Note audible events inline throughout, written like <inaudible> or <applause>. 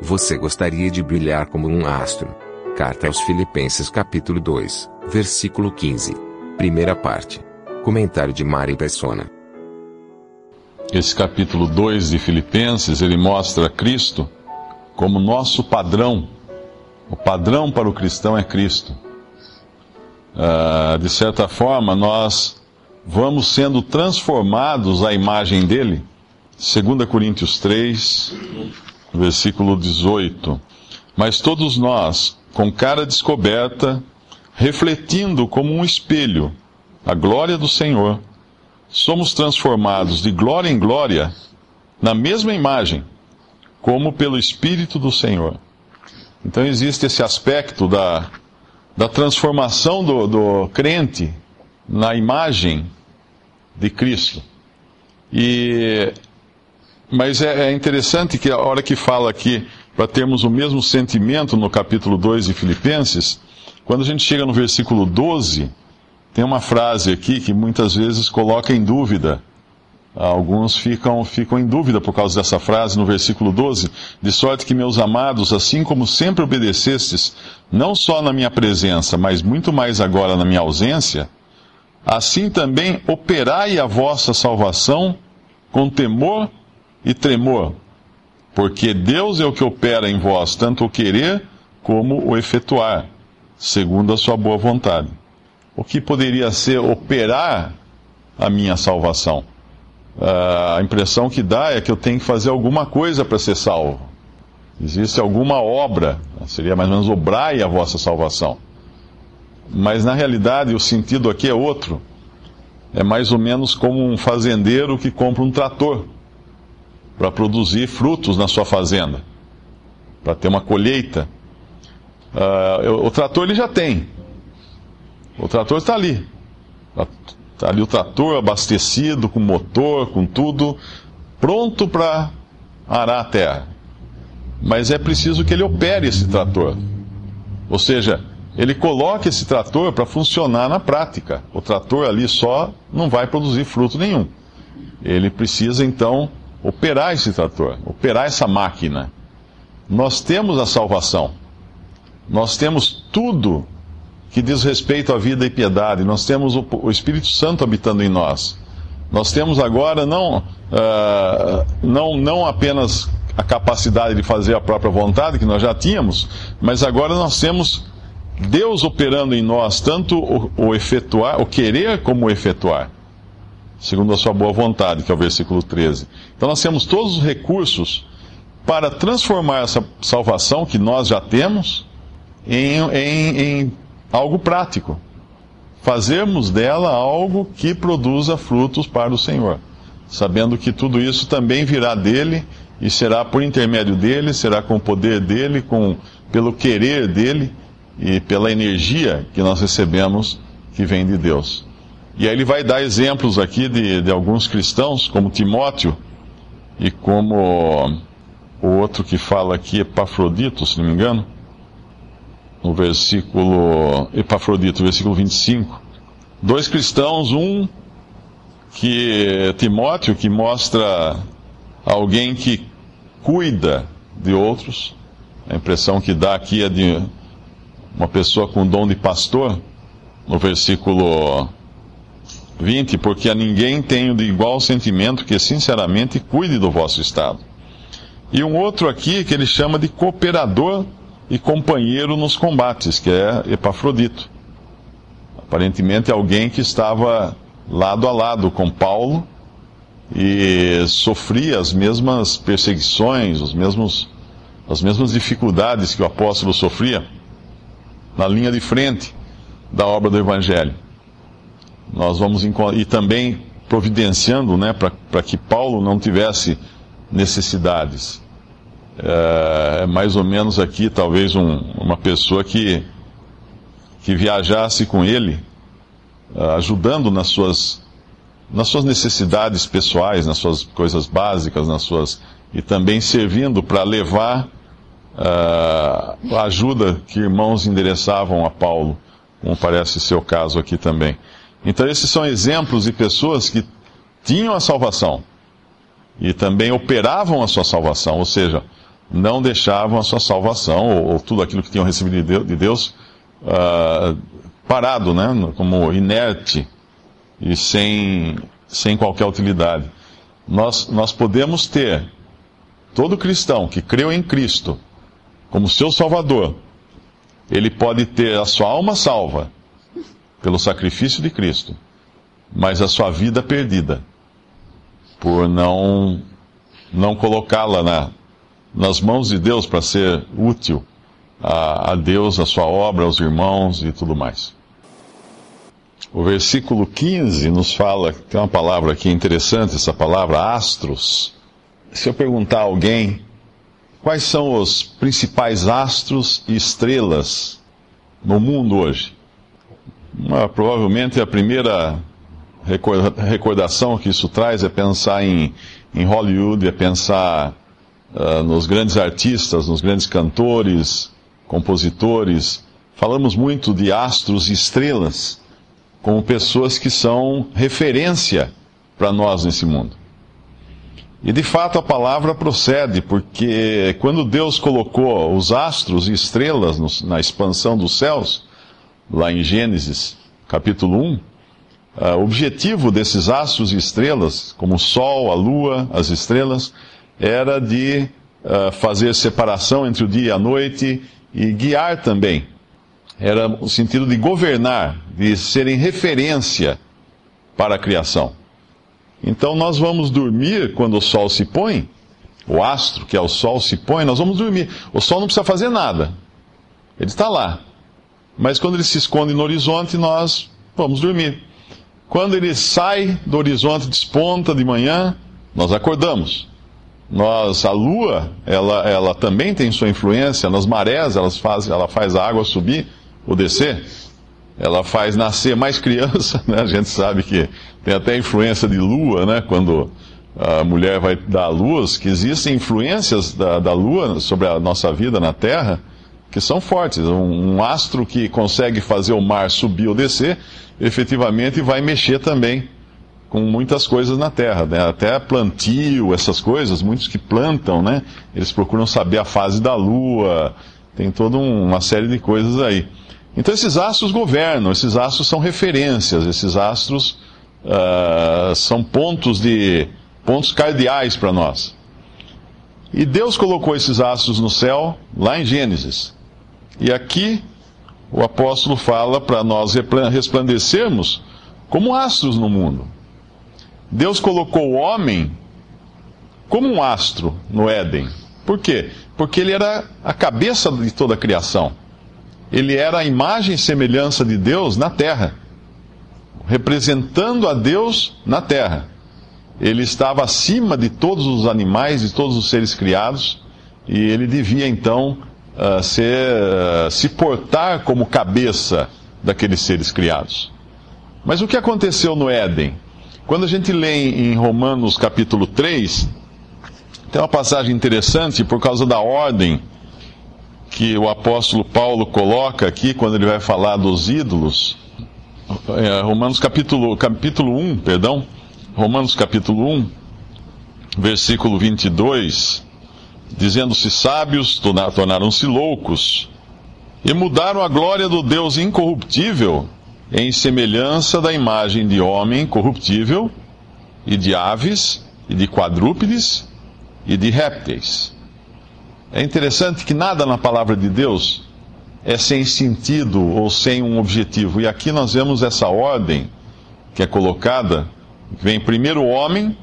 Você gostaria de brilhar como um astro? Carta aos Filipenses capítulo 2, versículo 15. Primeira parte. Comentário de Mari Persona. Esse capítulo 2 de Filipenses, ele mostra Cristo como nosso padrão. O padrão para o cristão é Cristo. Ah, de certa forma, nós vamos sendo transformados à imagem dele. 2 Coríntios 3, versículo 18. Mas todos nós, com cara descoberta, refletindo como um espelho a glória do Senhor, somos transformados de glória em glória na mesma imagem, como pelo Espírito do Senhor. Então existe esse aspecto da, da transformação do, do crente na imagem de Cristo. E, mas é, é interessante que a hora que fala aqui para termos o mesmo sentimento no capítulo 2 de Filipenses, quando a gente chega no versículo 12, tem uma frase aqui que muitas vezes coloca em dúvida. Alguns ficam, ficam em dúvida por causa dessa frase no versículo 12: De sorte que, meus amados, assim como sempre obedecestes, não só na minha presença, mas muito mais agora na minha ausência, assim também operai a vossa salvação com temor e tremor, porque Deus é o que opera em vós tanto o querer como o efetuar, segundo a sua boa vontade. O que poderia ser operar a minha salvação? Uh, a impressão que dá é que eu tenho que fazer alguma coisa para ser salvo. Existe alguma obra, seria mais ou menos obrai a vossa salvação. Mas na realidade o sentido aqui é outro. É mais ou menos como um fazendeiro que compra um trator para produzir frutos na sua fazenda, para ter uma colheita. Uh, o trator ele já tem. O trator está ali. Está ali o trator abastecido, com motor, com tudo, pronto para arar a terra. Mas é preciso que ele opere esse trator. Ou seja, ele coloque esse trator para funcionar na prática. O trator ali só não vai produzir fruto nenhum. Ele precisa então operar esse trator, operar essa máquina. Nós temos a salvação. Nós temos tudo que diz respeito à vida e piedade. Nós temos o, Espírito Santo habitando em nós. Nós temos agora não, uh, não, não apenas a capacidade de fazer a própria vontade, que nós já tínhamos, mas agora nós temos Deus operando em nós, tanto o, o efetuar, o querer como o efetuar, segundo a sua boa vontade, que é o versículo 13. Então nós temos todos os recursos para transformar essa salvação que nós já temos em, em, em algo prático. Fazermos dela algo que produza frutos para o Senhor, sabendo que tudo isso também virá dele e será por intermédio dele, será com o poder dele, com pelo querer dele e pela energia que nós recebemos que vem de Deus. E aí ele vai dar exemplos aqui de, de alguns cristãos, como Timóteo e como o outro que fala aqui, Epafrodito, se não me engano no versículo Epafrodito, versículo 25. Dois cristãos, um que Timóteo, que mostra alguém que cuida de outros. A impressão que dá aqui é de uma pessoa com dom de pastor, no versículo 20, porque a ninguém tenho de igual sentimento que sinceramente cuide do vosso estado. E um outro aqui que ele chama de cooperador e companheiro nos combates, que é Epafrodito. Aparentemente alguém que estava lado a lado com Paulo e sofria as mesmas perseguições, os mesmos, as mesmas dificuldades que o apóstolo sofria na linha de frente da obra do Evangelho. Nós vamos e também providenciando né, para que Paulo não tivesse necessidades. É, é mais ou menos aqui, talvez, um, uma pessoa que, que viajasse com ele, uh, ajudando nas suas, nas suas necessidades pessoais, nas suas coisas básicas, nas suas e também servindo para levar uh, a ajuda que irmãos endereçavam a Paulo, como parece ser o caso aqui também. Então, esses são exemplos de pessoas que tinham a salvação e também operavam a sua salvação, ou seja, não deixavam a sua salvação ou, ou tudo aquilo que tinham recebido de Deus uh, parado, né, como inerte e sem, sem qualquer utilidade. Nós, nós podemos ter, todo cristão que creu em Cristo como seu Salvador, ele pode ter a sua alma salva pelo sacrifício de Cristo, mas a sua vida perdida por não não colocá-la na, nas mãos de Deus para ser útil a, a Deus, a sua obra, aos irmãos e tudo mais. O versículo 15 nos fala, tem uma palavra aqui interessante, essa palavra astros. Se eu perguntar a alguém quais são os principais astros e estrelas no mundo hoje, uma, provavelmente a primeira recordação que isso traz é pensar em, em Hollywood, é pensar uh, nos grandes artistas, nos grandes cantores, compositores. Falamos muito de astros e estrelas como pessoas que são referência para nós nesse mundo. E de fato a palavra procede, porque quando Deus colocou os astros e estrelas no, na expansão dos céus, lá em Gênesis capítulo 1, Uh, o objetivo desses astros e estrelas, como o Sol, a Lua, as estrelas, era de uh, fazer separação entre o dia e a noite e guiar também. Era o sentido de governar, de serem referência para a criação. Então nós vamos dormir quando o Sol se põe, o astro, que é o Sol, se põe, nós vamos dormir. O Sol não precisa fazer nada, ele está lá. Mas quando ele se esconde no horizonte, nós vamos dormir. Quando ele sai do horizonte, desponta de manhã, nós acordamos. Nós, a lua, ela, ela também tem sua influência nas marés, ela faz, ela faz a água subir ou descer. Ela faz nascer mais <laughs> criança, né? A gente sabe que tem até influência de lua, né? Quando a mulher vai dar à luz, que existem influências da, da lua sobre a nossa vida na Terra que são fortes. Um, um astro que consegue fazer o mar subir ou descer efetivamente vai mexer também com muitas coisas na terra, né? até plantio, essas coisas, muitos que plantam, né? Eles procuram saber a fase da lua, tem toda uma série de coisas aí. Então esses astros governam, esses astros são referências, esses astros uh, são pontos de pontos cardeais para nós. E Deus colocou esses astros no céu lá em Gênesis. E aqui o apóstolo fala para nós resplandecermos como astros no mundo. Deus colocou o homem como um astro no Éden. Por quê? Porque ele era a cabeça de toda a criação. Ele era a imagem e semelhança de Deus na terra, representando a Deus na terra. Ele estava acima de todos os animais, de todos os seres criados, e ele devia então ser, uh, se portar como cabeça daqueles seres criados. Mas o que aconteceu no Éden? Quando a gente lê em Romanos capítulo 3, tem uma passagem interessante por causa da ordem que o apóstolo Paulo coloca aqui quando ele vai falar dos ídolos. É, Romanos capítulo, capítulo 1, perdão. Romanos capítulo 1, versículo 22 dizendo-se sábios, tornaram-se loucos, e mudaram a glória do Deus incorruptível em semelhança da imagem de homem corruptível, e de aves, e de quadrúpedes, e de répteis. É interessante que nada na palavra de Deus é sem sentido ou sem um objetivo. E aqui nós vemos essa ordem que é colocada: vem primeiro o homem,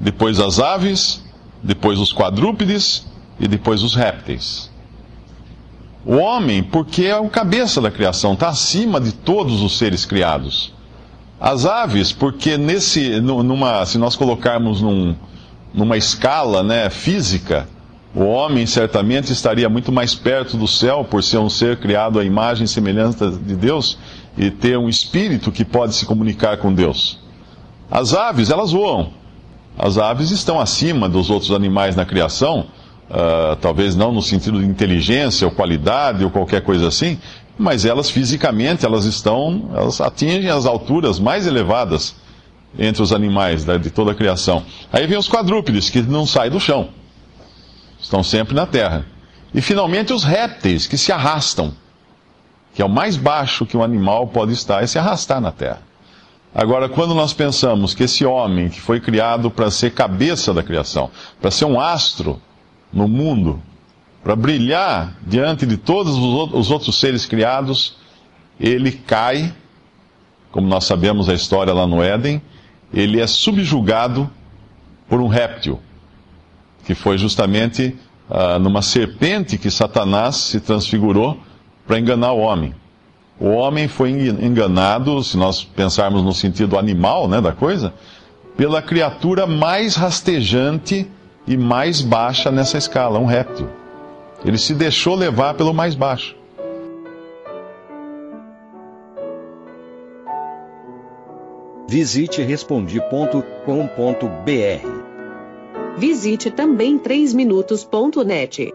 depois as aves, depois os quadrúpedes e depois os répteis. O homem, porque é o cabeça da criação, está acima de todos os seres criados. As aves, porque nesse, numa, se nós colocarmos num, numa escala né, física, o homem certamente estaria muito mais perto do céu por ser um ser criado à imagem e semelhança de Deus e ter um espírito que pode se comunicar com Deus. As aves, elas voam. As aves estão acima dos outros animais na criação, uh, talvez não no sentido de inteligência ou qualidade ou qualquer coisa assim, mas elas fisicamente elas estão, elas atingem as alturas mais elevadas entre os animais né, de toda a criação. Aí vem os quadrúpedes que não saem do chão. Estão sempre na terra. E finalmente os répteis que se arrastam, que é o mais baixo que um animal pode estar, é se arrastar na terra. Agora, quando nós pensamos que esse homem que foi criado para ser cabeça da criação, para ser um astro no mundo, para brilhar diante de todos os outros seres criados, ele cai, como nós sabemos a história lá no Éden, ele é subjugado por um réptil que foi justamente ah, numa serpente que Satanás se transfigurou para enganar o homem. O homem foi enganado, se nós pensarmos no sentido animal né, da coisa, pela criatura mais rastejante e mais baixa nessa escala, um réptil. Ele se deixou levar pelo mais baixo. Visite respondi.com.br Visite também 3minutos.net.